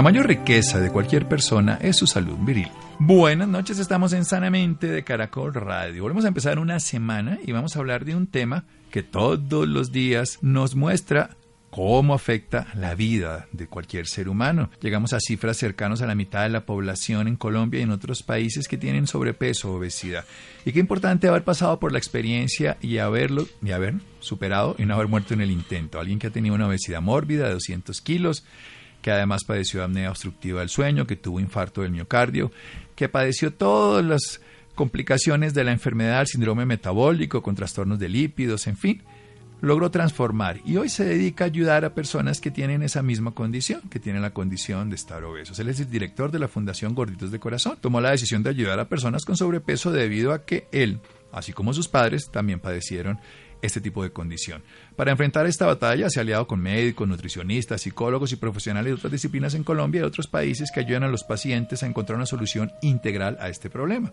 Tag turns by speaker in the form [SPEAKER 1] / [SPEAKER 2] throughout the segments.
[SPEAKER 1] La mayor riqueza de cualquier persona es su salud viril. Buenas noches, estamos en Sanamente de Caracol Radio. Volvemos a empezar una semana y vamos a hablar de un tema que todos los días nos muestra cómo afecta la vida de cualquier ser humano. Llegamos a cifras cercanas a la mitad de la población en Colombia y en otros países que tienen sobrepeso o obesidad. Y qué importante haber pasado por la experiencia y haberlo y haber superado y no haber muerto en el intento. Alguien que ha tenido una obesidad mórbida de 200 kilos que además padeció apnea obstructiva del sueño, que tuvo infarto del miocardio, que padeció todas las complicaciones de la enfermedad, síndrome metabólico, con trastornos de lípidos, en fin, logró transformar y hoy se dedica a ayudar a personas que tienen esa misma condición, que tienen la condición de estar obesos. Él es el director de la Fundación Gorditos de Corazón. Tomó la decisión de ayudar a personas con sobrepeso debido a que él, así como sus padres, también padecieron este tipo de condición. Para enfrentar esta batalla se ha aliado con médicos, nutricionistas, psicólogos y profesionales de otras disciplinas en Colombia y otros países que ayudan a los pacientes a encontrar una solución integral a este problema.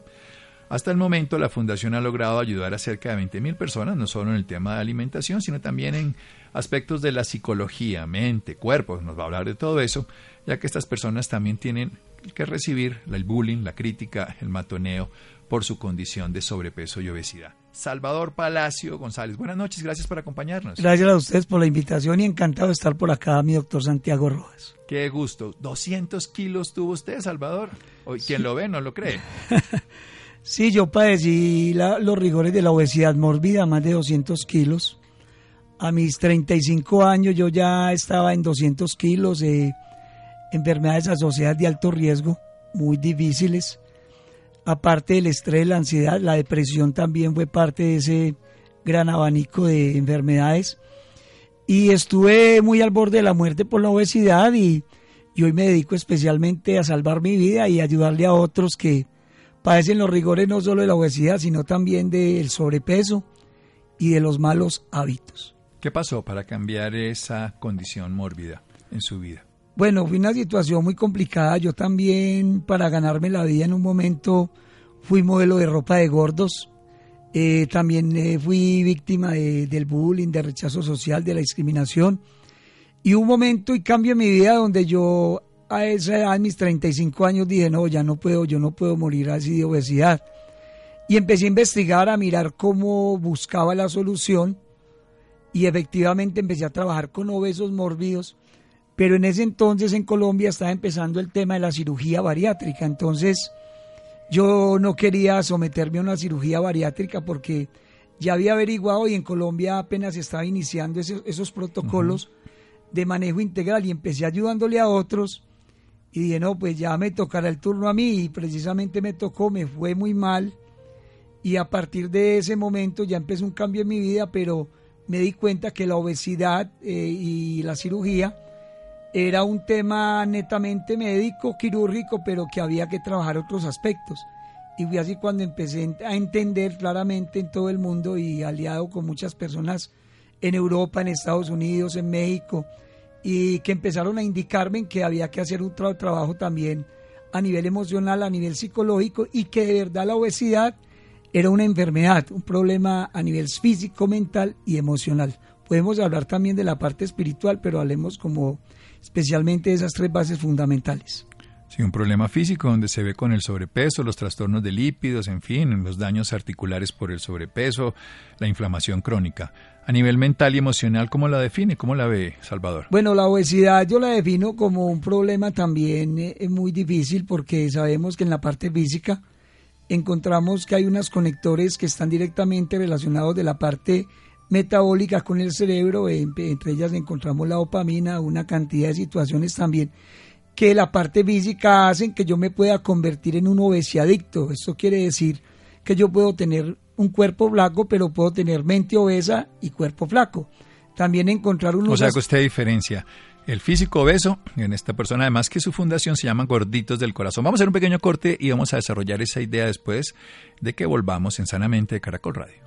[SPEAKER 1] Hasta el momento, la Fundación ha logrado ayudar a cerca de 20.000 personas, no solo en el tema de alimentación, sino también en aspectos de la psicología, mente, cuerpo. Nos va a hablar de todo eso, ya que estas personas también tienen que recibir el bullying, la crítica, el matoneo por su condición de sobrepeso y obesidad. Salvador Palacio González. Buenas noches, gracias por acompañarnos.
[SPEAKER 2] Gracias a ustedes por la invitación y encantado de estar por acá, mi doctor Santiago Rojas.
[SPEAKER 1] Qué gusto. 200 kilos tuvo usted, Salvador. Hoy, quien lo ve no lo cree.
[SPEAKER 2] sí, yo padecí los rigores de la obesidad mórbida, más de 200 kilos. A mis 35 años yo ya estaba en 200 kilos, de enfermedades asociadas de alto riesgo, muy difíciles aparte del estrés, la ansiedad, la depresión también fue parte de ese gran abanico de enfermedades. Y estuve muy al borde de la muerte por la obesidad y, hoy me dedico especialmente a salvar mi vida y ayudarle a otros que padecen los rigores no solo de la obesidad, sino también del sobrepeso y de los malos hábitos.
[SPEAKER 1] ¿Qué pasó para cambiar esa condición mórbida en su vida?
[SPEAKER 2] Bueno, fue una situación muy complicada. Yo también, para ganarme la vida en un momento, fui modelo de ropa de gordos. Eh, también eh, fui víctima del bullying, del rechazo social, de la discriminación. Y un momento y cambio en mi vida donde yo a esa edad, a mis 35 años, dije, no, ya no puedo, yo no puedo morir así de obesidad. Y empecé a investigar, a mirar cómo buscaba la solución. Y efectivamente empecé a trabajar con obesos mórbidos pero en ese entonces en Colombia estaba empezando el tema de la cirugía bariátrica, entonces yo no quería someterme a una cirugía bariátrica porque ya había averiguado y en Colombia apenas estaba iniciando esos, protocolos de manejo integral y empecé ayudándole a otros y dije, no, pues ya me tocará el turno a mí y precisamente me tocó, me fue muy mal y a partir de ese momento ya empezó un cambio en mi vida, pero me di cuenta que la obesidad eh, y la cirugía era un tema netamente médico, quirúrgico, pero que había que trabajar otros aspectos. Y fue así cuando empecé a entender claramente en todo el mundo y aliado con muchas personas en Europa, en Estados Unidos, en México, y que empezaron a indicarme que había que hacer un trabajo también a nivel emocional, a nivel psicológico, y que de verdad la obesidad era una enfermedad, un problema a nivel físico, mental y emocional. Podemos hablar también de la parte espiritual, pero hablemos como especialmente esas tres bases fundamentales.
[SPEAKER 1] Sí, un problema físico donde se ve con el sobrepeso, los trastornos de lípidos, en fin, los daños articulares por el sobrepeso, la inflamación crónica. A nivel mental y emocional, ¿cómo la define? ¿Cómo la ve, Salvador?
[SPEAKER 2] Bueno, la obesidad yo la defino como un problema también eh, muy difícil porque sabemos que en la parte física encontramos que hay unos conectores que están directamente relacionados de la parte metabólica con el cerebro, entre ellas encontramos la dopamina, una cantidad de situaciones también que la parte física hacen que yo me pueda convertir en un obesiadicto. Esto quiere decir que yo puedo tener un cuerpo flaco, pero puedo tener mente obesa y cuerpo flaco. También encontrar unos...
[SPEAKER 1] O sea, que usted diferencia el físico obeso, en esta persona, además que su fundación se llama Gorditos del Corazón. Vamos a hacer un pequeño corte y vamos a desarrollar esa idea después de que volvamos en Sanamente de Caracol Radio.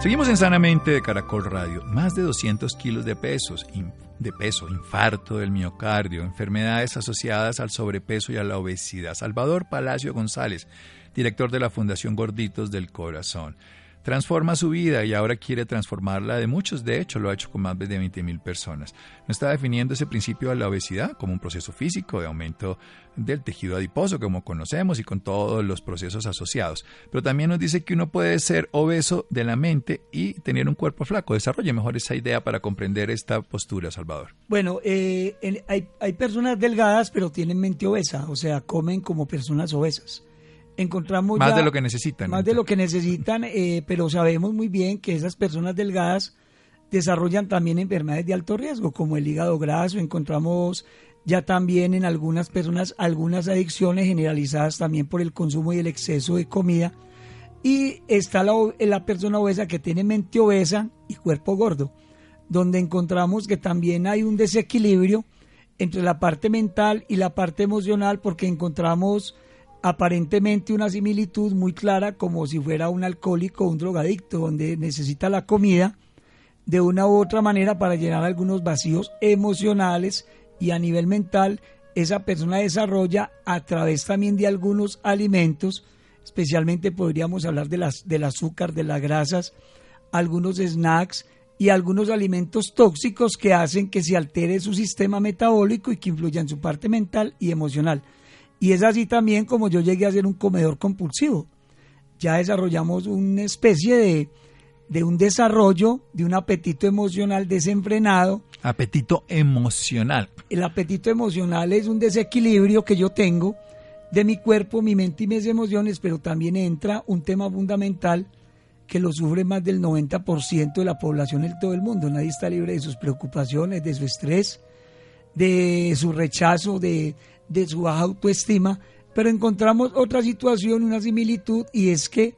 [SPEAKER 1] Seguimos en Sanamente de Caracol Radio. Más de 200 kilos de, pesos, de peso, infarto del miocardio, enfermedades asociadas al sobrepeso y a la obesidad. Salvador Palacio González, director de la Fundación Gorditos del Corazón transforma su vida y ahora quiere transformarla de muchos. De hecho, lo ha hecho con más de 20 mil personas. No está definiendo ese principio de la obesidad como un proceso físico de aumento del tejido adiposo, como conocemos, y con todos los procesos asociados. Pero también nos dice que uno puede ser obeso de la mente y tener un cuerpo flaco. Desarrolle mejor esa idea para comprender esta postura, Salvador.
[SPEAKER 2] Bueno, eh, hay, hay personas delgadas, pero tienen mente obesa, o sea, comen como personas obesas encontramos
[SPEAKER 1] más de lo que necesitan.
[SPEAKER 2] Más de lo que necesitan, eh, pero sabemos muy bien que esas personas delgadas desarrollan también enfermedades de alto riesgo, como el hígado graso. Encontramos ya también en algunas personas algunas adicciones generalizadas también por el consumo y el exceso de comida. Y está la, la persona obesa que tiene mente obesa y cuerpo gordo, donde encontramos que también hay un desequilibrio entre la parte mental y la parte emocional, porque encontramos aparentemente una similitud muy clara como si fuera un alcohólico o un drogadicto, donde necesita la comida de una u otra manera para llenar algunos vacíos emocionales y a nivel mental esa persona desarrolla a través también de algunos alimentos, especialmente podríamos hablar de las, del azúcar, de las grasas, algunos snacks y algunos alimentos tóxicos que hacen que se altere su sistema metabólico y que influyan en su parte mental y emocional. Y es así también como yo llegué a ser un comedor compulsivo. Ya desarrollamos una especie de, de un desarrollo de un apetito emocional desenfrenado.
[SPEAKER 1] Apetito emocional.
[SPEAKER 2] El apetito emocional es un desequilibrio que yo tengo de mi cuerpo, mi mente y mis emociones, pero también entra un tema fundamental que lo sufre más del 90% de la población en todo el mundo. Nadie está libre de sus preocupaciones, de su estrés, de su rechazo, de, de su baja autoestima, pero encontramos otra situación, una similitud, y es que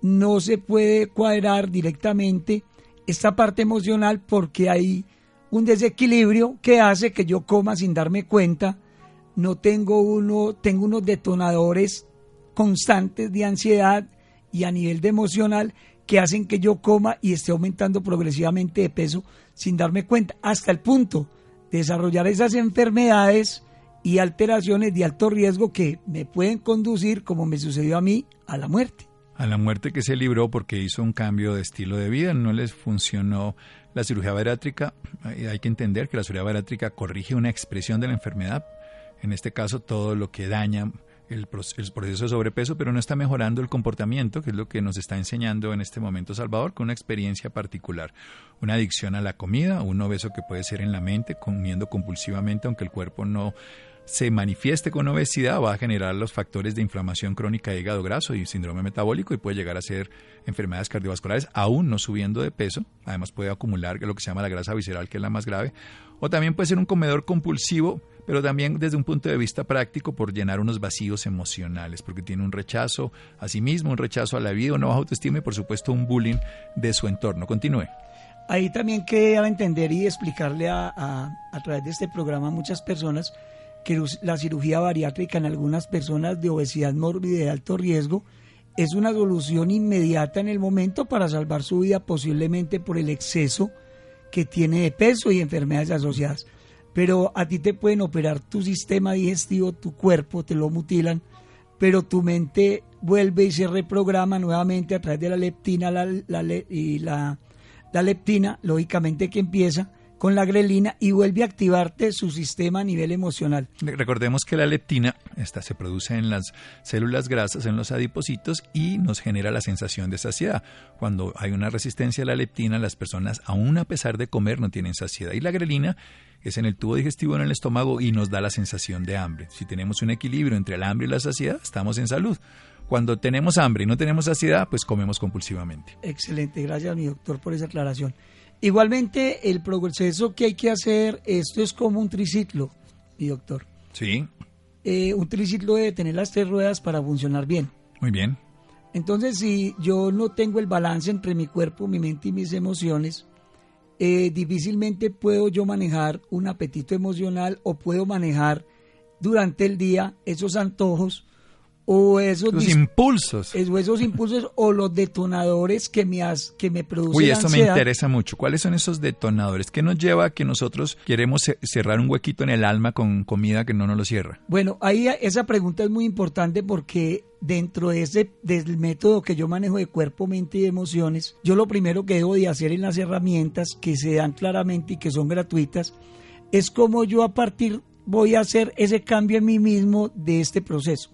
[SPEAKER 2] no se puede cuadrar directamente esta parte emocional porque hay un desequilibrio que hace que yo coma sin darme cuenta, no tengo uno, tengo unos detonadores constantes de ansiedad y a nivel de emocional que hacen que yo coma y esté aumentando progresivamente de peso sin darme cuenta, hasta el punto de desarrollar esas enfermedades y alteraciones de alto riesgo que me pueden conducir, como me sucedió a mí, a la muerte.
[SPEAKER 1] A la muerte que se libró porque hizo un cambio de estilo de vida, no les funcionó la cirugía bariátrica. Hay que entender que la cirugía bariátrica corrige una expresión de la enfermedad, en este caso todo lo que daña el, proceso de sobrepeso, pero no está mejorando el comportamiento, que es lo que nos está enseñando en este momento Salvador, con una experiencia particular. Una adicción a la comida, un obeso que puede ser en la mente, comiendo compulsivamente, aunque el cuerpo no se manifieste con obesidad va a generar los factores de inflamación crónica de hígado graso y síndrome metabólico y puede llegar a ser enfermedades cardiovasculares aún no subiendo de peso. Además puede acumular lo que se llama la grasa visceral, que es la más grave. O también puede ser un comedor compulsivo, pero también desde un punto de vista práctico por llenar unos vacíos emocionales, porque tiene un rechazo a sí mismo, un rechazo a la vida, una baja autoestima y por supuesto un bullying de su entorno. Continúe.
[SPEAKER 2] Ahí también queda entender y explicarle a, a través de este programa a muchas personas que la cirugía bariátrica en algunas personas de obesidad mórbida y de alto riesgo es una solución inmediata en el momento para salvar su vida posiblemente por el exceso que tiene de peso y enfermedades asociadas. Pero a ti te pueden operar tu sistema digestivo, tu cuerpo, te lo mutilan, pero tu mente vuelve y se reprograma nuevamente a través de la leptina y la, la leptina, lógicamente que empieza con la grelina y vuelve a activarte su sistema a nivel emocional.
[SPEAKER 1] Recordemos que la leptina esta se produce en las células grasas, en los adipocitos y nos genera la sensación de saciedad. Cuando hay una resistencia a la leptina, las personas, aún a pesar de comer, no tienen saciedad. Y la grelina es en el tubo digestivo en el estómago y nos da la sensación de hambre. Si tenemos un equilibrio entre el hambre y la saciedad, estamos en salud. cuando tenemos hambre y no tenemos saciedad, pues comemos compulsivamente.
[SPEAKER 2] Excelente, gracias mi doctor por esa aclaración. Igualmente, el proceso que hay que hacer, esto es como un triciclo, mi doctor.
[SPEAKER 1] Sí.
[SPEAKER 2] Eh, un triciclo debe tener las tres ruedas para funcionar bien.
[SPEAKER 1] Muy bien.
[SPEAKER 2] Entonces, si yo no tengo el balance entre mi cuerpo, mi mente y mis emociones, eh, difícilmente puedo yo manejar un apetito emocional o puedo manejar durante el día esos antojos o esos
[SPEAKER 1] impulsos
[SPEAKER 2] esos impulsos o los detonadores que me que me producen
[SPEAKER 1] Uy, eso me interesa mucho. ¿Cuáles son esos detonadores? ¿Qué nos lleva a que nosotros queremos cerrar un huequito en el alma con comida que no nos lo cierra?
[SPEAKER 2] Bueno, ahí esa pregunta es muy importante porque dentro de ese del método que yo manejo de cuerpo, mente y emociones, yo lo primero que debo de hacer en las herramientas que se dan claramente y que son gratuitas es como yo a partir voy a hacer ese cambio en mí mismo de este proceso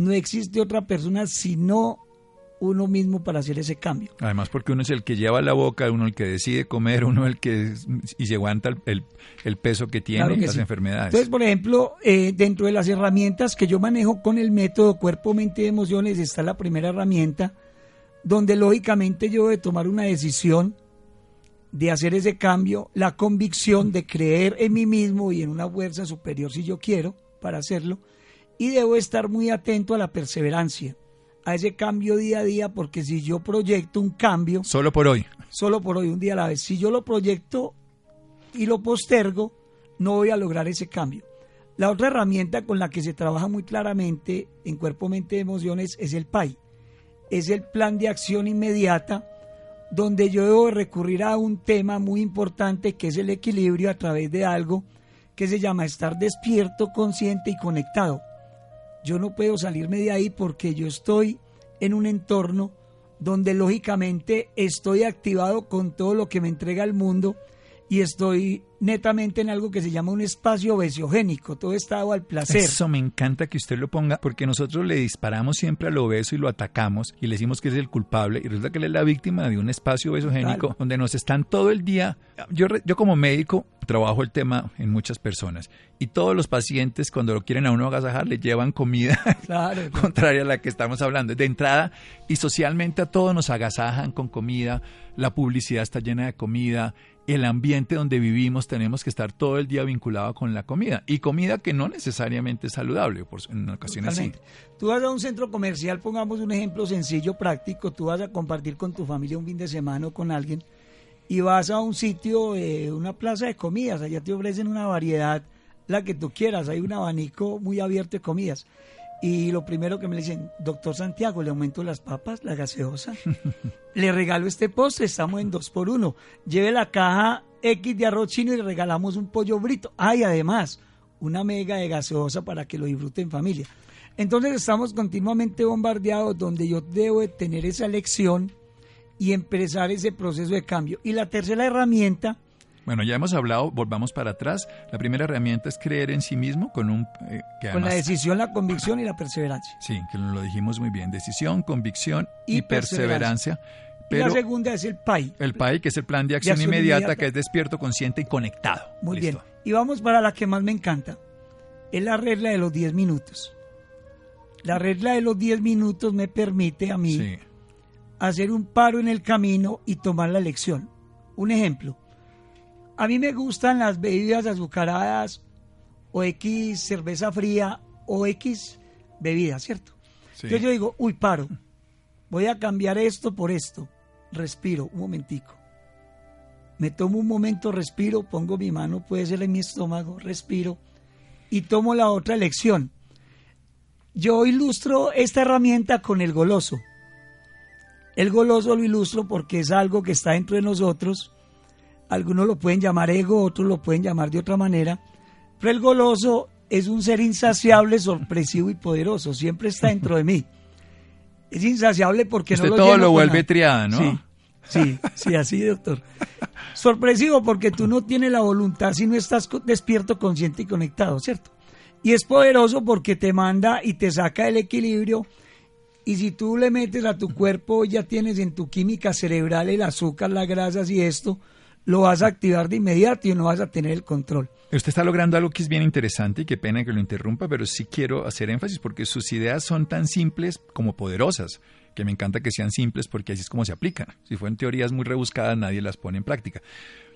[SPEAKER 2] no existe otra persona sino uno mismo para hacer ese cambio.
[SPEAKER 1] Además porque uno es el que lleva la boca, uno el que decide comer, uno el que y se aguanta el, el, peso que tiene las enfermedades.
[SPEAKER 2] Entonces, por ejemplo, eh, dentro de las herramientas que yo manejo con el método cuerpo, mente y emociones está la primera herramienta donde lógicamente yo debo tomar una decisión de hacer ese cambio, la convicción de creer en mí mismo y en una fuerza superior si yo quiero para hacerlo y debo estar muy atento a la perseverancia, a ese cambio día a día, porque si yo proyecto un cambio...
[SPEAKER 1] Solo por hoy.
[SPEAKER 2] Solo por hoy, un día a la vez. Si yo lo proyecto y lo postergo, no voy a lograr ese cambio. La otra herramienta con la que se trabaja muy claramente en cuerpo, mente y emociones es el PAI. Es el plan de acción inmediata donde yo debo recurrir a un tema muy importante que es el equilibrio a través de algo que se llama estar despierto, consciente y conectado yo no puedo salirme de ahí porque yo estoy en un entorno donde lógicamente estoy activado con todo lo que me entrega el mundo y estoy netamente en algo que se llama un espacio obesiogénico, todo estado al placer.
[SPEAKER 1] Eso me encanta que usted lo ponga, porque nosotros le disparamos siempre al obeso y lo atacamos y le decimos que es el culpable y resulta que él es la víctima de un espacio obesogénico donde nos están todo el día. Yo, yo como médico trabajo el tema en muchas personas y todos los pacientes cuando lo quieren a uno agasajar le llevan comida contraria a la que estamos hablando. De entrada y socialmente a todos nos agasajan con comida, la publicidad está llena de comida, el ambiente donde vivimos tenemos que estar todo el día vinculado con la comida y comida que no necesariamente es saludable, por, en ocasiones sí.
[SPEAKER 2] Tú vas a un centro comercial, pongamos un ejemplo sencillo, práctico, tú vas a compartir con tu familia un fin de semana o con alguien y vas a un sitio, eh, una plaza de comidas, allá te ofrecen una variedad, la que tú quieras, hay un abanico muy abierto de comidas. Y lo primero que me dicen, doctor Santiago, le aumento las papas, la gaseosa, le regalo este postre, estamos en dos por uno. Lleve la caja X de arroz chino y le regalamos un pollo brito. Hay además una mega de gaseosa para que lo disfruten en familia. Entonces estamos continuamente bombardeados donde yo debo tener esa lección y empezar ese proceso de cambio. Y la tercera herramienta
[SPEAKER 1] bueno, ya hemos hablado, volvamos para atrás. La primera herramienta es creer en sí mismo con un...
[SPEAKER 2] Eh, con la decisión, la convicción y la perseverancia.
[SPEAKER 1] Sí, que lo dijimos muy bien. Decisión, convicción y, perseverancia.
[SPEAKER 2] Pero la segunda es el PAI.
[SPEAKER 1] El PAI, que es el plan de acción, inmediata, que es despierto, consciente y conectado.
[SPEAKER 2] Muy bien. Y vamos para la que más me encanta. Es la regla de los 10 minutos. La regla de los 10 minutos me permite a mí hacer un paro en el camino y tomar la lección. Un ejemplo. A mí me gustan las bebidas azucaradas o X cerveza fría o X bebida, ¿cierto? Entonces yo digo, uy, paro, voy a cambiar esto por esto. Respiro, un momentico. Me tomo un momento, respiro, pongo mi mano, puede ser en mi estómago, respiro y tomo la otra elección. Yo ilustro esta herramienta con el goloso. El goloso lo ilustro porque es algo que está dentro de nosotros algunos lo pueden llamar ego, otros lo pueden llamar de otra manera, pero el goloso es un ser insaciable, sorpresivo y poderoso, siempre está dentro de mí. Es insaciable porque
[SPEAKER 1] no lo todo lo vuelve triada, ¿no?
[SPEAKER 2] Sí, sí, sí, así, doctor. Sorpresivo porque tú no tienes la voluntad si no estás despierto, consciente y conectado, ¿cierto? Y es poderoso porque te manda y te saca el equilibrio. Y si tú le metes a tu cuerpo, ya tienes en tu química cerebral el azúcar, las grasas y esto, lo vas a activar de inmediato y no vas a tener el control.
[SPEAKER 1] Usted está logrando algo que es bien interesante y qué pena que lo interrumpa, pero sí quiero hacer énfasis porque sus ideas son tan simples como poderosas, que me encanta que sean simples porque así es como se aplican. Si fueran teorías muy rebuscadas, nadie las pone en práctica.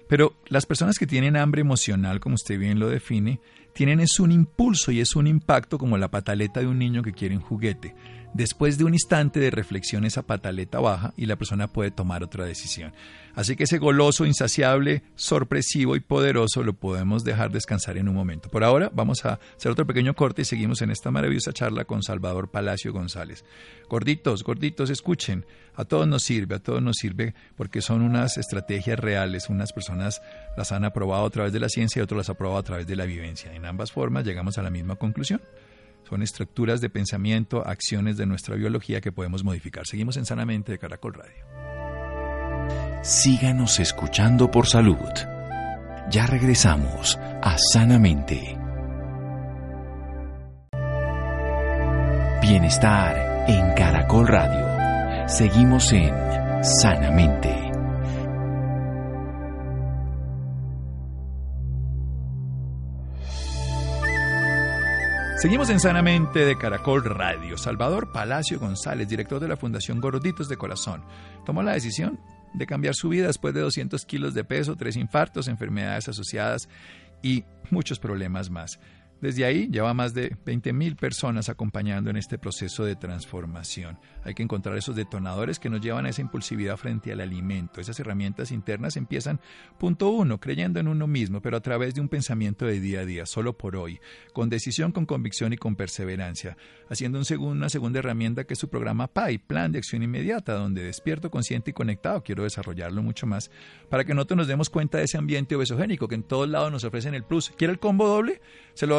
[SPEAKER 1] Pero las personas que tienen hambre emocional, como usted bien lo define, tienen es un impulso y es un impacto como la pataleta de un niño que quiere un juguete. Después de un instante de reflexión esa pataleta baja y la persona puede tomar otra decisión. Así que ese goloso, insaciable, sorpresivo y poderoso lo podemos dejar descansar en un momento. Por ahora vamos a hacer otro pequeño corte y seguimos en esta maravillosa charla con Salvador Palacio González. Gorditos, gorditos, escuchen. A todos nos sirve, a todos nos sirve porque son unas estrategias reales. Unas personas las han aprobado a través de la ciencia y otros las han aprobado a través de la vivencia. En ambas formas llegamos a la misma conclusión. Son estructuras de pensamiento, acciones de nuestra biología que podemos modificar. Seguimos en Sanamente de Caracol Radio.
[SPEAKER 3] Síganos escuchando por salud. Ya regresamos a Sanamente. Bienestar en Caracol Radio. Seguimos en Sanamente.
[SPEAKER 1] Seguimos en Sanamente de Caracol Radio. Salvador Palacio González, director de la Fundación Gorditos de Corazón, tomó la decisión de cambiar su vida después de 200 kilos de peso, tres infartos, enfermedades asociadas y muchos problemas más. Desde ahí lleva más de 20.000 personas acompañando en este proceso de transformación. Hay que encontrar esos detonadores que nos llevan a esa impulsividad frente al alimento. Esas herramientas internas empiezan, punto uno, creyendo en uno mismo, pero a través de un pensamiento de día a día, solo por hoy, con decisión, con convicción y con perseverancia, haciendo un una segunda herramienta que es su programa PAI, Plan de Acción Inmediata, donde despierto, consciente y conectado, quiero desarrollarlo mucho más, para que nosotros nos demos cuenta de ese ambiente obesogénico que en todos lados nos ofrecen el plus. ¿Quiere el combo doble? Se lo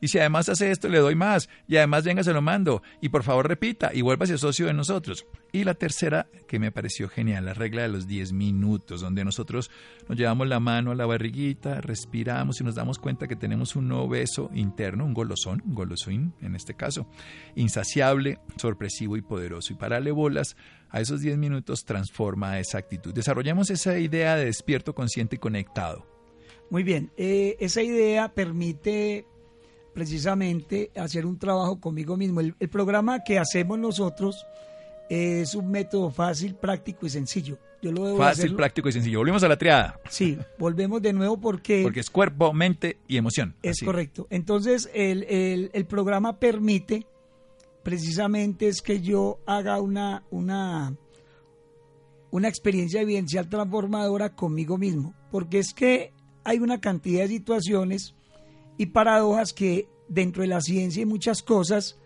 [SPEAKER 1] y si además hace esto, le doy más. Y además venga, se lo mando. Y por favor repita y vuélvase socio de nosotros. Y la tercera, que me pareció genial, la regla de los 10 minutos, donde nosotros nos llevamos la mano a la barriguita, respiramos y nos damos cuenta que tenemos un nuevo beso interno, un golosón, un golosín en este caso, insaciable, sorpresivo y poderoso. Y para bolas a esos 10 minutos transforma esa actitud. Desarrollamos esa idea de despierto, consciente y conectado.
[SPEAKER 2] Muy bien, eh, esa idea permite precisamente hacer un trabajo conmigo mismo. El, programa que hacemos nosotros es un método fácil, práctico y sencillo.
[SPEAKER 1] Yo lo debo Fácil, práctico y sencillo. Volvemos a la triada.
[SPEAKER 2] Sí, volvemos de nuevo porque...
[SPEAKER 1] Porque es cuerpo, mente y emoción.
[SPEAKER 2] Es correcto. Entonces, el, el, el, programa permite precisamente es que yo haga una, una, una experiencia evidencial transformadora conmigo mismo. Porque es que hay una cantidad de situaciones y paradojas que dentro de la ciencia y muchas cosas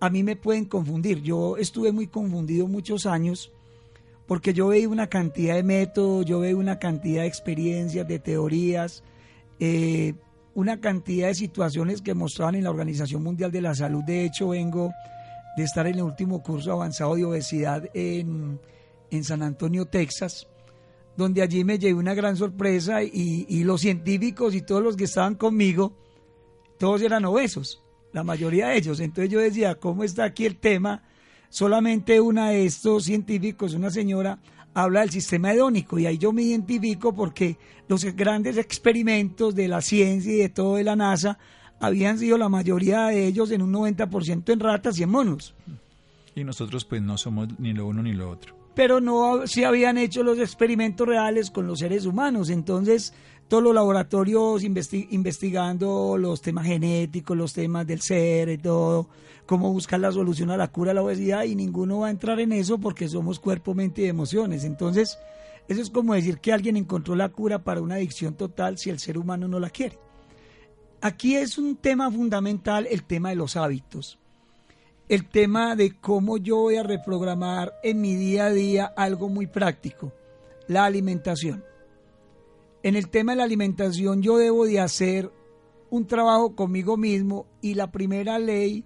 [SPEAKER 2] a mí me pueden confundir. Yo estuve muy confundido muchos años porque yo veía una cantidad de métodos, yo veía una cantidad de experiencias, de teorías, eh, una cantidad de situaciones que mostraban en la Organización Mundial de la Salud. De hecho, vengo de estar en el último curso avanzado de obesidad en, en San Antonio, Texas, donde allí me llevé una gran sorpresa y, y los científicos y todos los que estaban conmigo, todos eran obesos, la mayoría de ellos. Entonces yo decía, ¿cómo está aquí el tema? Solamente una de estos científicos, una señora, habla del sistema hedónico y ahí yo me identifico porque los grandes experimentos de la ciencia y de todo de la NASA habían sido la mayoría de ellos en un 90% en ratas y en monos.
[SPEAKER 1] Y nosotros pues no somos ni lo uno ni lo otro.
[SPEAKER 2] Pero no se habían hecho los experimentos reales con los seres humanos. Entonces todos los laboratorios investigando los temas genéticos, los temas del ser y todo, cómo buscar la solución a la cura de la obesidad y ninguno va a entrar en eso porque somos cuerpo, mente y emociones. Entonces, eso es como decir que alguien encontró la cura para una adicción total si el ser humano no la quiere. Aquí es un tema fundamental el tema de los hábitos. El tema de cómo yo voy a reprogramar en mi día a día algo muy práctico, la alimentación en el tema de la alimentación yo debo de hacer un trabajo conmigo mismo y la primera ley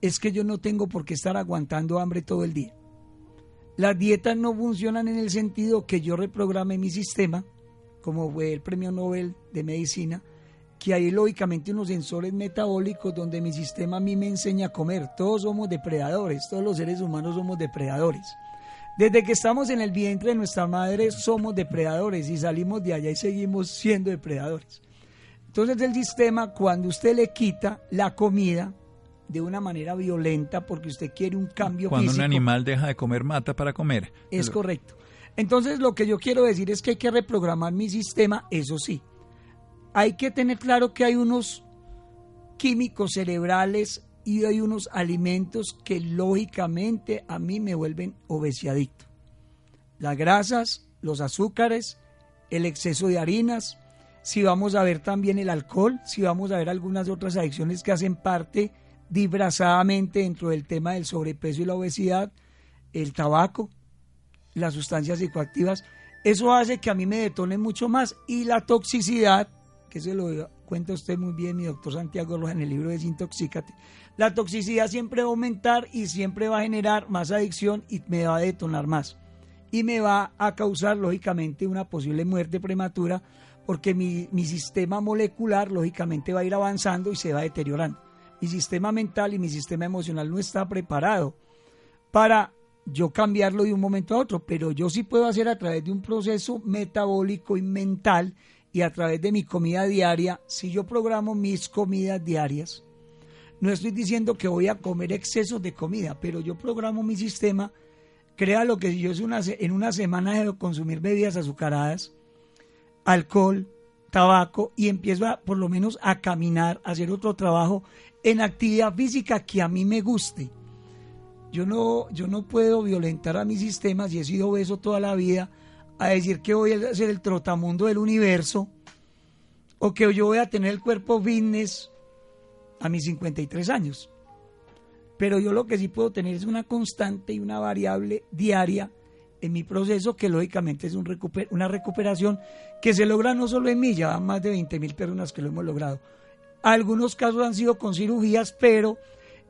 [SPEAKER 2] es que yo no tengo por qué estar aguantando hambre todo el día. Las dietas no funcionan en el sentido que yo reprograme mi sistema, como fue el premio Nobel de Medicina, que hay lógicamente unos sensores metabólicos donde mi sistema a mí me enseña a comer. Todos somos depredadores, todos los seres humanos somos depredadores. Desde que estamos en el vientre de nuestra madre somos depredadores y salimos de allá y seguimos siendo depredadores. Entonces el sistema, cuando usted le quita la comida de una manera violenta porque usted quiere un cambio
[SPEAKER 1] Cuando
[SPEAKER 2] físico,
[SPEAKER 1] un animal deja de comer, mata para comer.
[SPEAKER 2] es correcto. Entonces lo que yo quiero decir es que hay que reprogramar mi sistema, eso sí. Hay que tener claro que hay unos químicos cerebrales y hay unos alimentos que lógicamente a mí me vuelven obesiadicto. Las grasas, los azúcares, el exceso de harinas, si vamos a ver también el alcohol, si vamos a ver algunas otras adicciones que hacen parte disfrazadamente dentro del tema del sobrepeso y la obesidad, el tabaco, las sustancias psicoactivas, eso hace que a mí me detone mucho más y la toxicidad, que se lo cuenta usted muy bien, mi doctor Santiago Rojas en el libro Desintoxícate, la toxicidad siempre va a aumentar y siempre va a generar más adicción y me va a detonar más. Y me va a causar, lógicamente, una posible muerte prematura porque mi, mi sistema molecular, lógicamente, va a ir avanzando y se va deteriorando. Mi sistema mental y mi sistema emocional no está preparado para yo cambiarlo de un momento a otro, pero yo sí puedo hacer a través de un proceso metabólico y mental y a través de mi comida diaria, si yo programo mis comidas diarias, no estoy diciendo que voy a comer excesos de comida, pero yo programo mi sistema, crea lo que yo es una, en una semana de consumir bebidas azucaradas, alcohol, tabaco y empiezo a, por lo menos a caminar, a hacer otro trabajo en actividad física que a mí me guste. Yo no, yo no puedo violentar a mis sistemas y he sido obeso toda la vida a decir que voy a ser el trotamundo del universo o que yo voy a tener el cuerpo fitness a mis 53 años. Pero yo lo que sí puedo tener es una constante y una variable diaria en mi proceso que lógicamente es una recuperación que se logra no solo en mí, ya van más de 20 mil personas que lo hemos logrado. Algunos casos han sido con cirugías, pero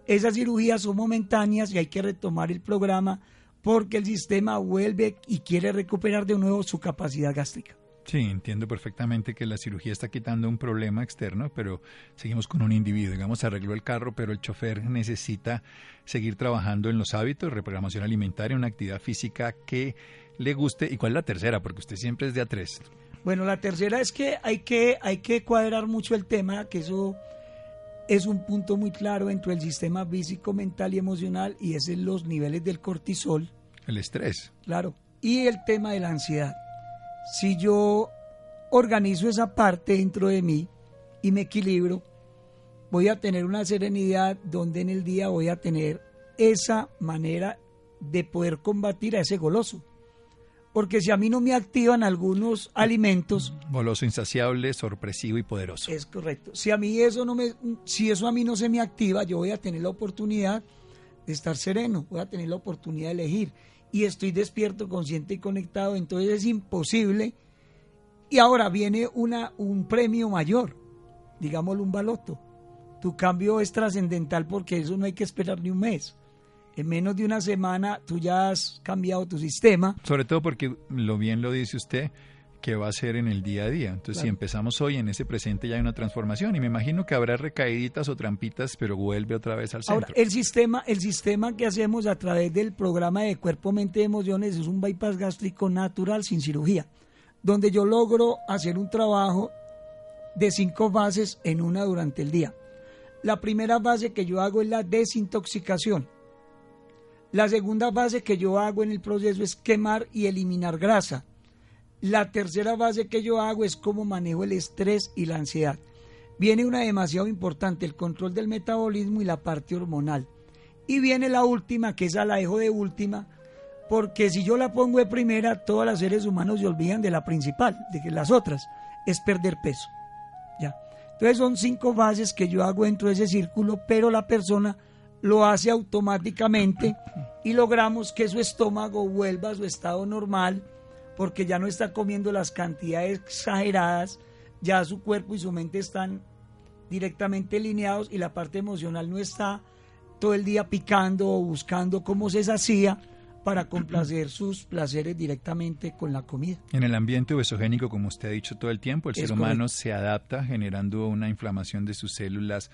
[SPEAKER 2] esas cirugías son momentáneas y hay que retomar el programa porque el sistema vuelve y quiere recuperar de nuevo su capacidad gástrica.
[SPEAKER 1] Sí, entiendo perfectamente que la cirugía está quitando un problema externo, pero seguimos con un individuo. Digamos, arregló el carro, pero el chofer necesita seguir trabajando en los hábitos, reprogramación alimentaria, una actividad física que le guste. ¿Y cuál es la tercera? Porque usted siempre es de a tres.
[SPEAKER 2] Bueno, la tercera es que hay que, hay que cuadrar mucho el tema, que eso es un punto muy claro dentro del sistema físico, mental y emocional, y es en los niveles del cortisol.
[SPEAKER 1] El estrés.
[SPEAKER 2] Claro. Y el tema de la ansiedad. Si yo organizo esa parte dentro de mí y me equilibro, voy a tener una serenidad donde en el día voy a tener esa manera de poder combatir a ese goloso. Porque si a mí no me activan algunos alimentos,
[SPEAKER 1] goloso, insaciable, sorpresivo y poderoso.
[SPEAKER 2] Es correcto. Si a mí eso no me si eso a mí no se me activa, yo voy a tener la oportunidad de estar sereno, voy a tener la oportunidad de elegir y estoy despierto, consciente y conectado, entonces es imposible. Y ahora viene una, un premio mayor, digámoslo un baloto. Tu cambio es trascendental porque eso no hay que esperar ni un mes. En menos de una semana tú ya has cambiado tu sistema.
[SPEAKER 1] Sobre todo porque lo bien lo dice usted, que va a ser en el día a día. Entonces,
[SPEAKER 2] Claro.
[SPEAKER 1] si empezamos hoy, en ese presente ya hay una transformación. Y me imagino que habrá recaíditas o trampitas, pero vuelve otra vez al centro.
[SPEAKER 2] Ahora, el sistema, el sistema que hacemos a través del programa de cuerpo, mente y emociones es un bypass gástrico natural sin cirugía, donde yo logro hacer un trabajo de cinco fases en una durante el día. La primera fase que yo hago es la desintoxicación. La segunda fase que yo hago en el proceso es quemar y eliminar grasa. La tercera fase que yo hago es cómo manejo el estrés y la ansiedad. Viene una demasiado importante, el control del metabolismo y la parte hormonal. Y viene la última, que esa la dejo de última, porque si yo la pongo de primera, todos los seres humanos se olvidan de la principal, de las otras, es perder peso. Ya. Entonces son cinco fases que yo hago dentro de ese círculo, pero la persona lo hace automáticamente y logramos que su estómago vuelva a su estado normal porque ya no está comiendo las cantidades exageradas, ya su cuerpo y su mente están directamente alineados y la parte emocional no está todo el día picando o buscando cómo se sacía para complacer sus placeres directamente con la comida.
[SPEAKER 1] En el ambiente obesogénico, como usted ha dicho todo el tiempo, el
[SPEAKER 2] Es
[SPEAKER 1] ser humano
[SPEAKER 2] correcto.
[SPEAKER 1] se adapta generando una inflamación de sus células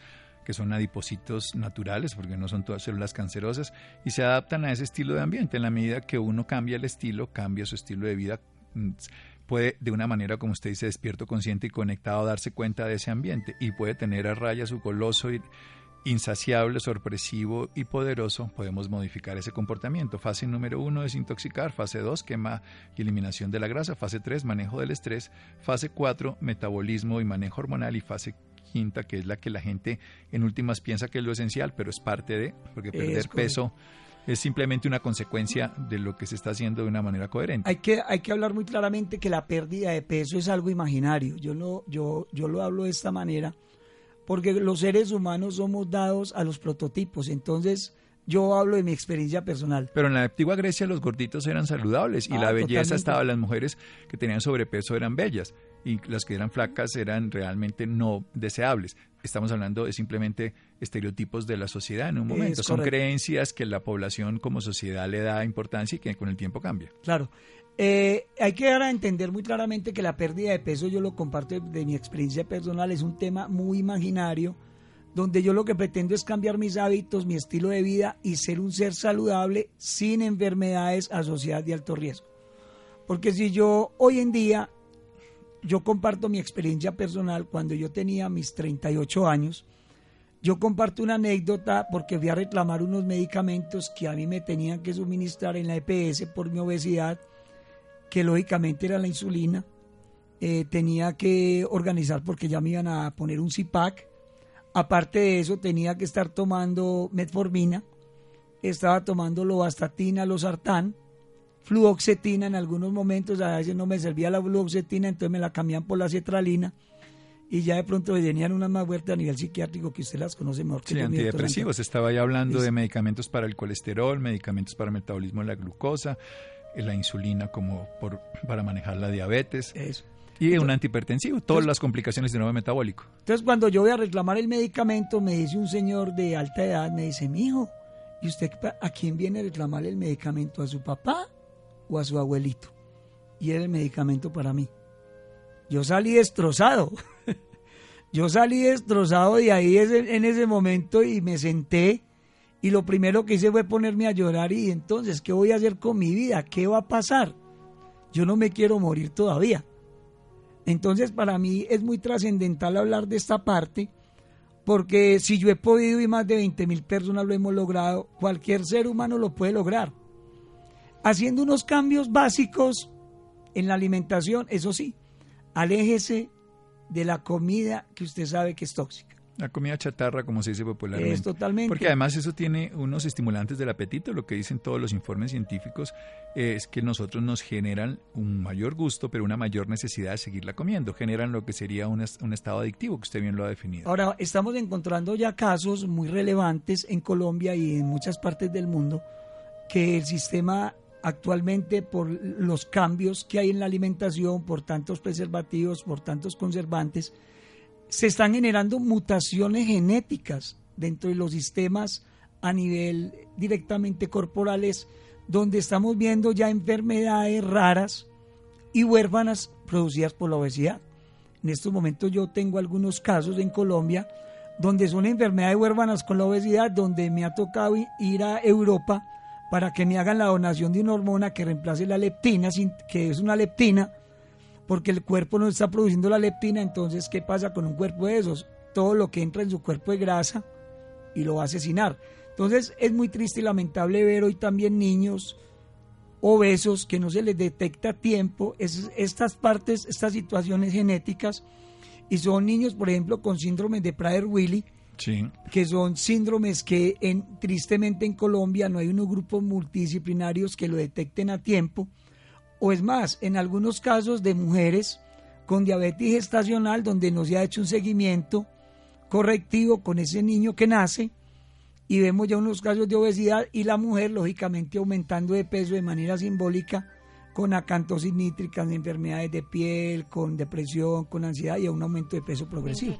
[SPEAKER 1] que son adipocitos naturales, porque no son todas células cancerosas, y se adaptan a ese estilo de ambiente. En la medida que uno cambia el estilo, cambia su estilo de vida, mm, puede de una manera, como usted dice, despierto, consciente y conectado, darse cuenta de ese ambiente y puede tener a raya su goloso y insaciable, sorpresivo y poderoso, podemos modificar ese comportamiento. Fase número uno, desintoxicar. Fase dos, quema y eliminación de la grasa. Fase tres, manejo del estrés. Fase cuatro, metabolismo y manejo hormonal. Y fase quinta, que es la que la gente en últimas piensa que es lo esencial, pero es parte de, porque perder peso es simplemente una consecuencia de lo que se está haciendo de una manera coherente.
[SPEAKER 2] Hay que, hay que hablar muy claramente que la pérdida de peso es algo imaginario. Yo, no, yo, yo lo hablo de esta manera porque los seres humanos somos dados a los prototipos. Entonces, yo hablo de mi experiencia personal.
[SPEAKER 1] Pero en la antigua Grecia los gorditos eran saludables y la ah, belleza estaba, las mujeres que tenían sobrepeso eran bellas y las que eran flacas eran realmente no deseables. Estamos hablando de simplemente estereotipos de la sociedad en un momento. Son creencias que la población como sociedad le da importancia y que con el tiempo cambia.
[SPEAKER 2] Claro. Eh, hay que dar a entender muy claramente que la pérdida de peso, yo lo comparto de, mi experiencia personal, es un tema muy imaginario, donde yo lo que pretendo es cambiar mis hábitos, mi estilo de vida y ser un ser saludable sin enfermedades asociadas de alto riesgo. Porque si yo hoy en día, yo comparto mi experiencia personal cuando yo tenía mis 38 años, yo comparto una anécdota porque fui a reclamar unos medicamentos que a mí me tenían que suministrar en la EPS por mi obesidad que lógicamente era la insulina. Eh, tenía que organizar porque ya me iban a poner un CIPAC. Aparte de eso, tenía que estar tomando metformina. Estaba tomando lovastatina, losartán, fluoxetina en algunos momentos. A veces no me servía la fluoxetina, entonces me la cambiaban por la cetralina. Y ya de pronto venían unas más fuertes a nivel psiquiátrico que usted las conoce mejor que
[SPEAKER 1] Sí, antidepresivos. Estaba ya hablando de medicamentos para el colesterol, medicamentos para el metabolismo de la glucosa la insulina como por, para manejar la diabetes. Y un antihipertensivo, todas las complicaciones de nuevo metabólico.
[SPEAKER 2] Entonces, cuando yo voy a reclamar el medicamento, me dice un señor de alta edad, me dice, mi hijo, ¿y usted a quién viene a reclamar el medicamento? ¿A su papá o a su abuelito? Y era el medicamento para mí. Yo salí destrozado. yo salí destrozado de ahí en ese momento y me senté y lo primero que hice fue ponerme a llorar y entonces, ¿qué voy a hacer con mi vida? ¿Qué va a pasar? Yo no me quiero morir todavía. Entonces, para mí es muy trascendental hablar de esta parte, porque si yo he podido y más de 20 mil personas lo hemos logrado, cualquier ser humano lo puede lograr. Haciendo unos cambios básicos en la alimentación, eso sí, aléjese de la comida que usted sabe que es tóxica.
[SPEAKER 1] La comida chatarra, como se dice popularmente.
[SPEAKER 2] Es totalmente.
[SPEAKER 1] Porque además eso tiene unos estimulantes del apetito. Lo que dicen todos los informes científicos es que nosotros nos generan un mayor gusto, pero una mayor necesidad de seguirla comiendo. Generan lo que sería un, un estado adictivo, que usted bien lo ha definido.
[SPEAKER 2] Ahora, estamos encontrando ya casos muy relevantes en Colombia y en muchas partes del mundo que el sistema actualmente por los cambios que hay en la alimentación, por tantos preservativos, por tantos conservantes, se están generando mutaciones genéticas dentro de los sistemas a nivel directamente corporales, donde estamos viendo ya enfermedades raras y huérfanas producidas por la obesidad. En estos momentos yo tengo algunos casos en Colombia donde son enfermedades huérfanas con la obesidad, donde me ha tocado ir a Europa para que me hagan la donación de una hormona que reemplace la leptina, que es una leptina, porque el cuerpo no está produciendo la leptina, entonces ¿qué pasa con un cuerpo de esos? Todo lo que entra en su cuerpo es grasa y lo va a asesinar. Entonces es muy triste y lamentable ver hoy también niños obesos que no se les detecta a tiempo estas partes, estas situaciones genéticas y son niños, por ejemplo, con síndrome de Prader-Willi, que son síndromes que en, tristemente en Colombia no hay unos grupos multidisciplinarios que lo detecten a tiempo. O es más, en algunos casos de mujeres con diabetes gestacional donde no se ha hecho un seguimiento correctivo con ese niño que nace y vemos ya unos casos de obesidad y la mujer lógicamente aumentando de peso de manera simbólica con acantosis nítricas, enfermedades de piel, con depresión, con ansiedad y un aumento de peso progresivo.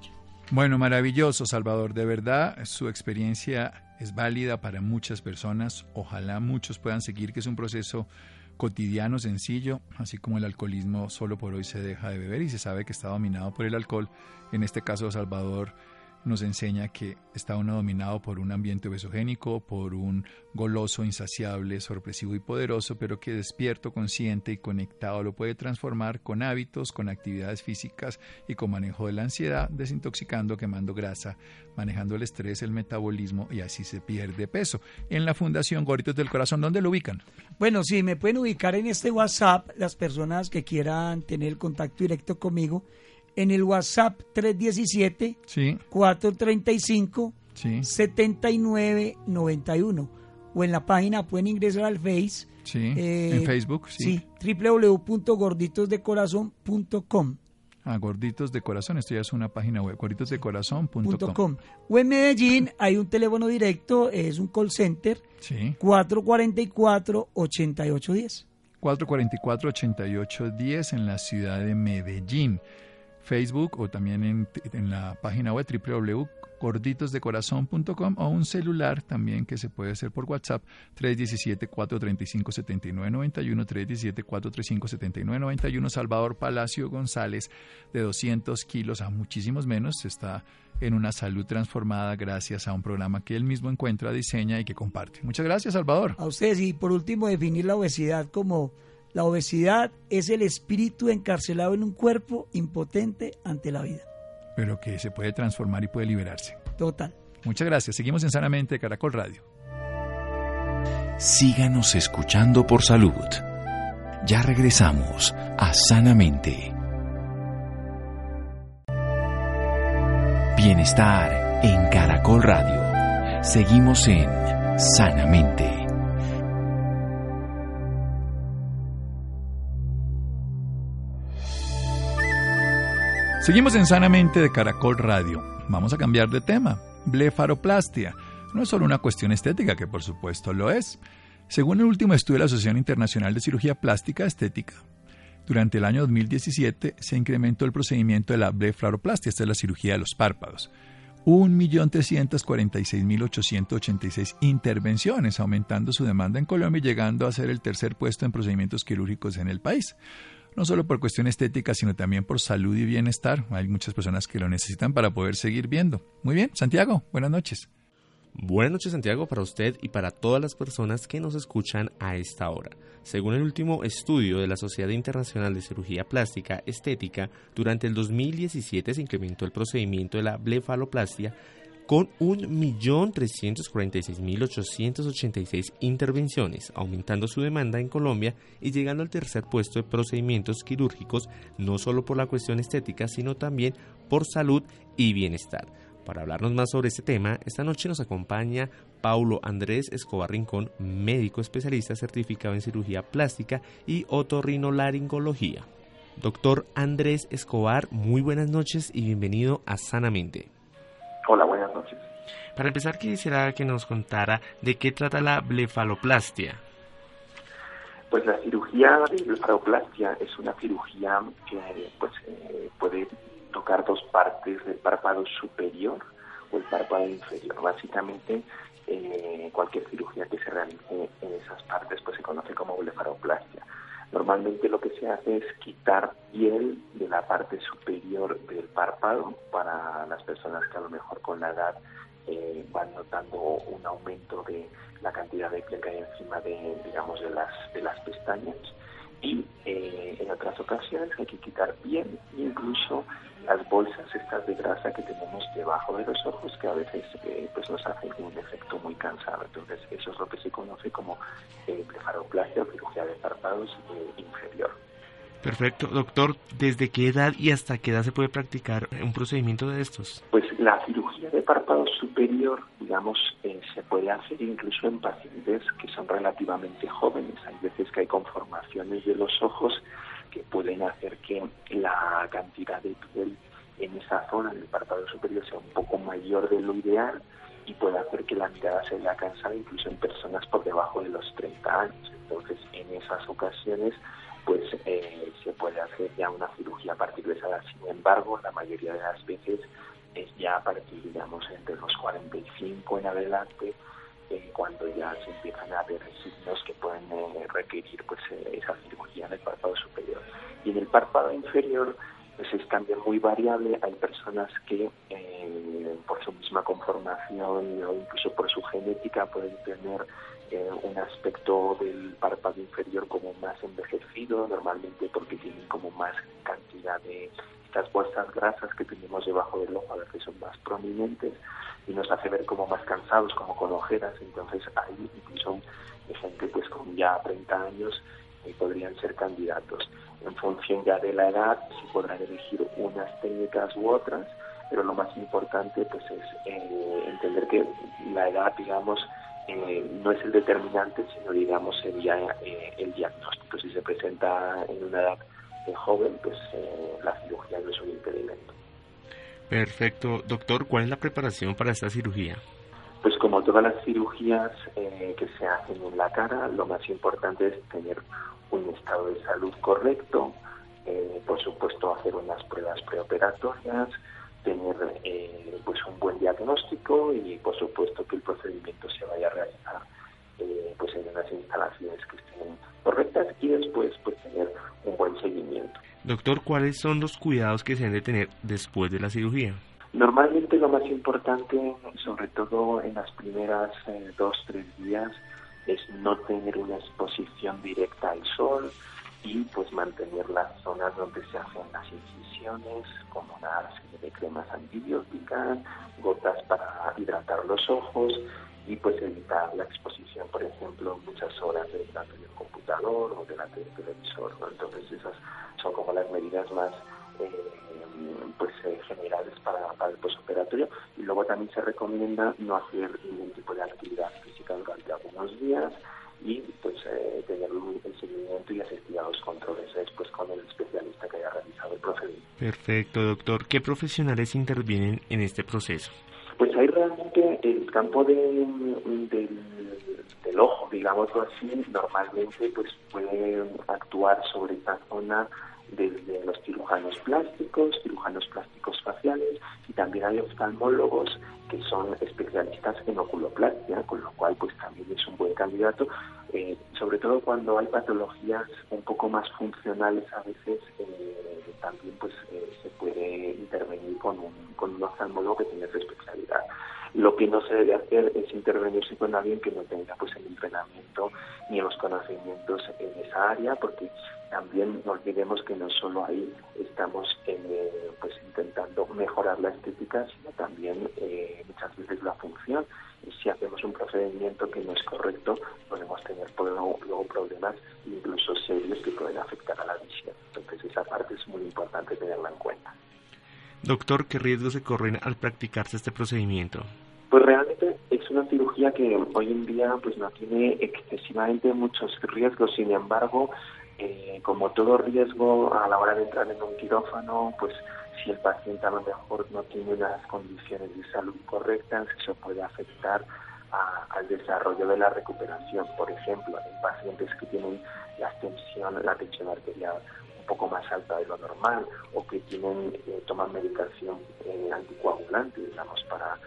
[SPEAKER 1] Bueno, maravilloso, Salvador. De verdad, su experiencia es válida para muchas personas. Ojalá muchos puedan seguir, que es un proceso cotidiano, sencillo, así como el alcoholismo solo por hoy se deja de beber y se sabe que está dominado por el alcohol. En este caso, Salvador nos enseña que está uno dominado por un ambiente obesogénico, por un goloso, insaciable, sorpresivo y poderoso, pero que despierto, consciente y conectado lo puede transformar con hábitos, con actividades físicas y con manejo de la ansiedad, desintoxicando, quemando grasa, manejando el estrés, el metabolismo y así se pierde peso. En la Fundación Gorritos del Corazón, ¿dónde lo ubican?
[SPEAKER 2] Bueno, sí, me pueden ubicar en este WhatsApp las personas que quieran tener contacto directo conmigo en el WhatsApp 317 435 7991 o en la página pueden ingresar al Face.
[SPEAKER 1] Sí, eh, en Facebook,
[SPEAKER 2] sí. sí www.gorditosdecorazon.com.
[SPEAKER 1] Ah, Gorditos de Corazón, esto ya es una página web, gorditosdecorazon.com.
[SPEAKER 2] O en Medellín hay un teléfono directo, es un call center, sí. 444-8810.
[SPEAKER 1] 444-8810 en la ciudad de Medellín. Facebook o también en, la página web www.gorditosdecorazon.com o un celular también que se puede hacer por WhatsApp 317-435-7991, 317-435-7991. Salvador Palacio González, de 200 kilos a muchísimos menos, está en una salud transformada gracias a un programa que él mismo encuentra, diseña y que comparte. Muchas gracias, Salvador.
[SPEAKER 2] A ustedes y por último definir la obesidad como la obesidad es el espíritu encarcelado en un cuerpo impotente ante la vida.
[SPEAKER 1] Pero que se puede transformar y puede liberarse.
[SPEAKER 2] Total.
[SPEAKER 1] Muchas gracias. Seguimos en Sanamente Caracol Radio.
[SPEAKER 3] Síganos escuchando por salud. Ya regresamos a Sanamente. Bienestar en Caracol Radio. Seguimos en Sanamente.
[SPEAKER 1] Seguimos en Sanamente de Caracol Radio. Vamos a cambiar de tema. Blefaroplastia. No es solo una cuestión estética, que por supuesto lo es. Según el último estudio de la Asociación Internacional de Cirugía Plástica Estética, durante el año 2017 se incrementó el procedimiento de la blefaroplastia, esta es la cirugía de los párpados. 1.346.886 intervenciones, aumentando su demanda en Colombia y llegando a ser el tercer puesto en procedimientos quirúrgicos en el país no solo por cuestión estética, sino también por salud y bienestar. Hay muchas personas que lo necesitan para poder seguir viendo. Muy bien, Santiago, buenas noches.
[SPEAKER 4] Buenas noches Santiago para usted y para todas las personas que nos escuchan a esta hora. Según el último estudio de la Sociedad Internacional de Cirugía Plástica Estética, durante el 2017 se incrementó el procedimiento de la blefaloplastia con 1.346.886 intervenciones, aumentando su demanda en Colombia y llegando al tercer puesto de procedimientos quirúrgicos, no solo por la cuestión estética, sino también por salud y bienestar. Para hablarnos más sobre este tema, esta noche nos acompaña Paulo Andrés Escobar Rincón, médico especialista certificado en cirugía plástica y otorrinolaringología. Doctor Andrés Escobar, muy buenas noches y bienvenido a Sanamente.
[SPEAKER 5] Hola, buenas.
[SPEAKER 4] Para empezar, quisiera que nos contara de qué trata la blefaloplastia.
[SPEAKER 5] Pues la cirugía de blefaroplastia es una cirugía que pues, eh, puede tocar dos partes del párpado superior o el párpado inferior. Básicamente, eh, cualquier cirugía que se realice en esas partes pues se conoce como blefaroplastia. Normalmente lo que se hace es quitar piel de la parte superior del párpado para las personas que a lo mejor con la edad eh, van notando un aumento de la cantidad de piel que hay encima de, digamos, de las, de las pestañas. Y eh, en otras ocasiones hay que quitar piel, incluso las bolsas estas de grasa que tenemos debajo de los ojos que a veces eh, pues nos hacen un efecto muy cansado. Entonces eso es lo que se conoce como eh, o cirugía de párpados eh, inferior.
[SPEAKER 4] Perfecto. Doctor, ¿desde qué edad y hasta qué edad se puede practicar un procedimiento de estos?
[SPEAKER 5] Pues la cirugía de párpado superior, digamos, eh, se puede hacer incluso en pacientes que son relativamente jóvenes. Hay veces que hay conformaciones de los ojos que pueden hacer que la cantidad de piel en esa zona del párpado superior sea un poco mayor de lo ideal y puede hacer que la mirada se vea cansada incluso en personas por debajo de los 30 años. Entonces, en esas ocasiones, pues eh, se puede hacer ya una cirugía a partir de esa edad. Sin embargo, la mayoría de las veces es ya a partir, digamos, entre los 45 en adelante, eh, cuando ya se empiezan a ver signos que pueden eh, requerir pues eh, esa cirugía en el párpado superior. Y en el párpado inferior pues es también muy variable. Hay personas que por su misma conformación o incluso por su genética pueden tener eh, un aspecto del párpado inferior como más envejecido, normalmente porque tienen como más cantidad de estas bolsas grasas que tenemos debajo del ojo, a veces son más prominentes y nos hace ver como más cansados, como con ojeras. Entonces hay incluso gente pues con ya 30 años y podrían ser candidatos. En función ya de la edad, se podrán elegir unas técnicas u otras, pero lo más importante pues es eh, entender que la edad, digamos, eh, no es el determinante, sino digamos sería eh, el diagnóstico. Si se presenta en una edad joven, pues la cirugía no es un impedimento.
[SPEAKER 4] Perfecto. Doctor, ¿cuál es la preparación para esta cirugía?
[SPEAKER 5] Pues como todas las cirugías que se hacen en la cara, lo más importante es tener un estado de salud correcto, eh, por supuesto hacer unas pruebas preoperatorias, tener eh, pues un buen diagnóstico y por supuesto que el procedimiento se vaya a realizar eh, pues en unas instalaciones que estén correctas y después pues tener un buen seguimiento.
[SPEAKER 4] Doctor, ¿cuáles son los cuidados que se deben de tener después de la cirugía?
[SPEAKER 5] Normalmente lo más importante, sobre todo en las primeras dos, tres días, es no tener una exposición directa al sol y pues mantener las zonas donde se hacen las incisiones con una serie de cremas antibióticas, gotas para hidratar los ojos y pues evitar la exposición, por ejemplo, muchas horas delante del computador o delante del televisor. Entonces esas son como las medidas más eh, pues eh, generales para, para, el posoperatorio y luego también se recomienda no hacer ningún tipo de actividad física durante algunos días y pues eh, tener el seguimiento y asistir a los controles después con el especialista que haya realizado el procedimiento.
[SPEAKER 4] Perfecto, doctor. ¿Qué profesionales intervienen en este proceso?
[SPEAKER 5] Pues hay realmente el campo de, del, del ojo, digámoslo así, normalmente pues puede actuar sobre esta zona desde los cirujanos plásticos, cirujanos plásticos faciales y también hay oftalmólogos que son especialistas en oculoplastia, con lo cual pues también es un buen candidato, eh, sobre todo cuando hay patologías un poco más funcionales a veces eh, también pues eh, se puede intervenir con un, con un oftalmólogo que tiene esa especialidad. Lo que no se debe hacer es intervenirse con alguien que no tenga pues el entrenamiento ni los conocimientos en esa área, porque también no olvidemos que no solo ahí estamos eh, pues intentando mejorar la estética, sino también muchas veces la función. Y si hacemos un procedimiento que no es correcto, podemos tener luego, luego problemas incluso serios que pueden afectar a la visión. Entonces esa parte es muy importante tenerla en cuenta.
[SPEAKER 4] Doctor, ¿qué riesgos se corren al practicarse este procedimiento?
[SPEAKER 5] Pues realmente es una cirugía que hoy en día pues no tiene excesivamente muchos riesgos, sin embargo, eh, como todo riesgo a la hora de entrar en un quirófano, pues si el paciente a lo mejor no tiene unas condiciones de salud correctas, eso puede afectar al desarrollo de la recuperación. Por ejemplo, en pacientes que tienen la tensión, la tensión arterial un poco más alta de lo normal o que tienen eh, toman medicación eh, anticoagulante, digamos, para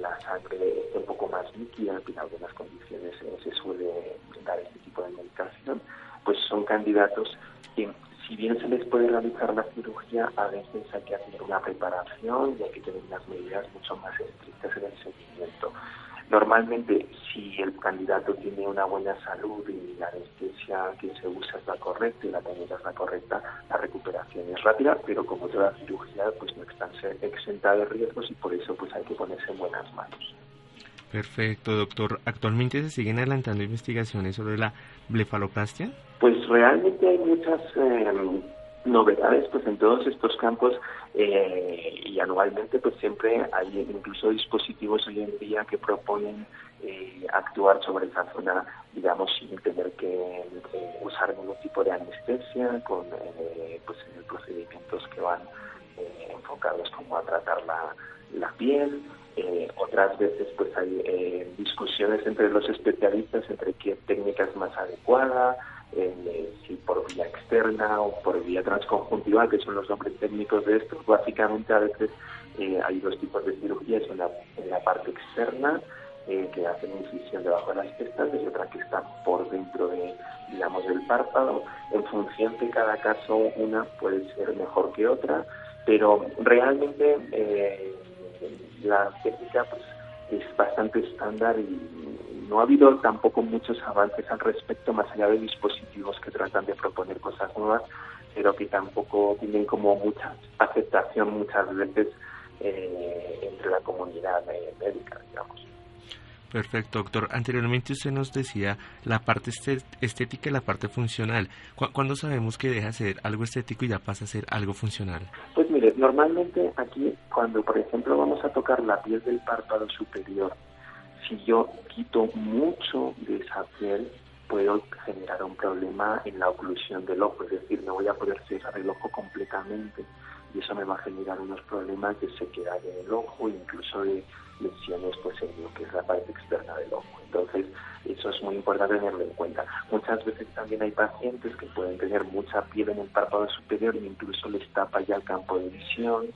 [SPEAKER 5] la sangre esté un poco más líquida, que en algunas condiciones eh, se suele dar este tipo de medicación, pues son candidatos que si bien se les puede realizar la cirugía, a veces hay que hacer una preparación y hay que tener unas medidas mucho más estrictas en el seguimiento. Normalmente, si el candidato tiene una buena salud y la anestesia que se usa es la correcta y la técnica es la correcta, la recuperación es rápida, pero como toda cirugía, pues no está exenta de riesgos y por eso pues hay que ponerse en buenas manos.
[SPEAKER 4] Perfecto, doctor. ¿Actualmente se siguen adelantando investigaciones sobre la blefaloplastia?
[SPEAKER 5] Pues realmente hay muchas eh, novedades pues en todos estos campos eh, y anualmente pues siempre hay incluso dispositivos hoy en día que proponen eh, actuar sobre esa zona digamos sin tener que eh, usar ningún tipo de anestesia con pues procedimientos que van enfocados como a tratar la, la piel otras veces pues hay discusiones entre los especialistas entre qué técnica es más adecuada eh, si por vía externa o por vía transconjuntiva, que son los nombres técnicos de esto. Básicamente a veces eh, hay dos tipos de cirugías, una en la parte externa, eh, que hacen incisión debajo de las pestañas y otra que está por dentro de, digamos, del párpado. En función de cada caso, una puede ser mejor que otra, pero realmente la técnica pues, es bastante estándar y no ha habido tampoco muchos avances al respecto, más allá de dispositivos que tratan de proponer cosas nuevas, pero que tampoco tienen como mucha aceptación muchas veces eh, entre la comunidad médica, digamos.
[SPEAKER 4] Perfecto, doctor. Anteriormente usted nos decía la parte estética y la parte funcional. ¿Cuándo sabemos que deja de ser algo estético y ya pasa a ser algo funcional?
[SPEAKER 5] Pues normalmente aquí cuando por ejemplo vamos a tocar la piel del párpado superior, si yo quito mucho de esa piel, puedo generar un problema en la oclusión del ojo, es decir, no voy a poder cerrar el ojo completamente y eso me va a generar unos problemas de sequedad en el ojo, incluso de lesiones pues en lo que es la parte externa del ojo. Entonces, eso es muy importante tenerlo en cuenta. Muchas veces también hay pacientes que pueden tener mucha piel en el párpado superior e incluso les tapa ya el campo de visión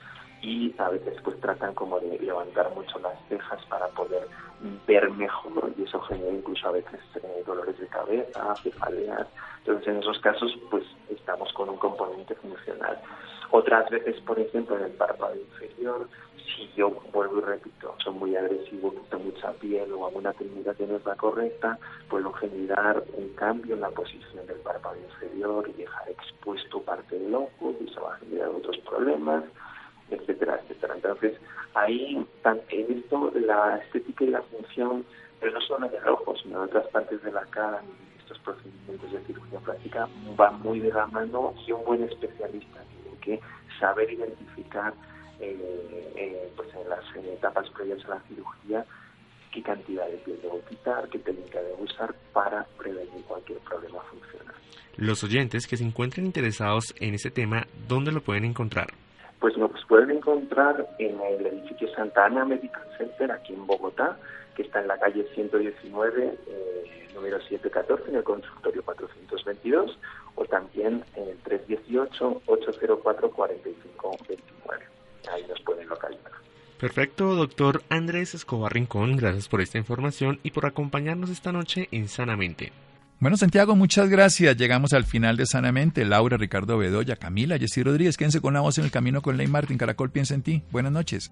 [SPEAKER 5] y a veces pues tratan como de levantar mucho las cejas para poder ver mejor y eso genera incluso a veces eh, dolores de cabeza, cefaleas. Entonces en esos casos pues estamos con un componente funcional. Otras veces, por ejemplo, en el párpado inferior, si yo vuelvo y repito, soy muy agresivo, quito mucha piel o alguna técnica que no es la correcta, puedo generar un cambio en la posición del párpado inferior y dejar expuesto parte del ojo y eso va a generar otros problemas etcétera, etcétera. Entonces, ahí, en esto, la estética y la función, pero no solo en el ojo, sino en otras partes de la cara, y estos procedimientos de cirugía plástica van muy de la mano y un buen especialista que saber identificar eh, eh, pues en las etapas previas a la cirugía qué cantidad de piel debo quitar, qué técnica debo usar para prevenir cualquier problema funcional.
[SPEAKER 4] Los oyentes que se encuentren interesados en este tema, ¿dónde lo pueden encontrar?
[SPEAKER 5] pues nos pueden encontrar en el edificio Santa Ana Medical Center aquí en Bogotá, que está en la calle 119, eh, número 714, en el consultorio 422, o también en el 318-804-4529. Ahí nos pueden localizar.
[SPEAKER 4] Perfecto, doctor Andrés Escobar Rincón, gracias por esta información y por acompañarnos esta noche en Sanamente.
[SPEAKER 1] Bueno, Santiago, muchas gracias. Llegamos al final de Sanamente. Laura, Ricardo Bedoya, Camila, Jessy Rodríguez. Quédense con la voz en el camino con Ley Martín. Caracol piensa en ti. Buenas noches.